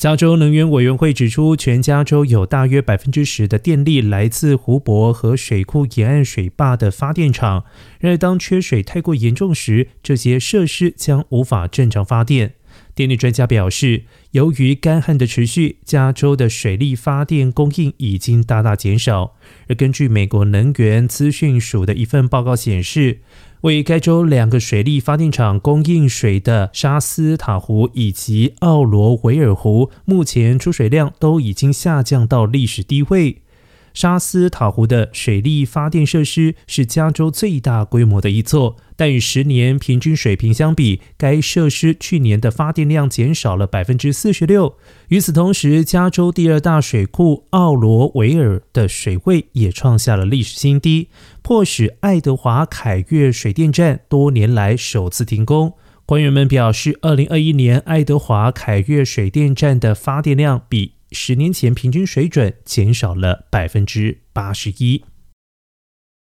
加州能源委员会指出，全加州有大约百分之十的电力来自湖泊和水库沿岸水坝的发电厂。然而，当缺水太过严重时，这些设施将无法正常发电。电力专家表示，由于干旱的持续，加州的水力发电供应已经大大减少。而根据美国能源资讯署的一份报告显示，为该州两个水力发电厂供应水的沙斯塔湖以及奥罗维尔湖，目前出水量都已经下降到历史低位。沙斯塔湖的水力发电设施是加州最大规模的一座，但与十年平均水平相比，该设施去年的发电量减少了百分之四十六。与此同时，加州第二大水库奥罗维尔的水位也创下了历史新低，迫使爱德华凯越水电站多年来首次停工。官员们表示，二零二一年爱德华凯越水电站的发电量比。十年前平均水准减少了百分之八十一。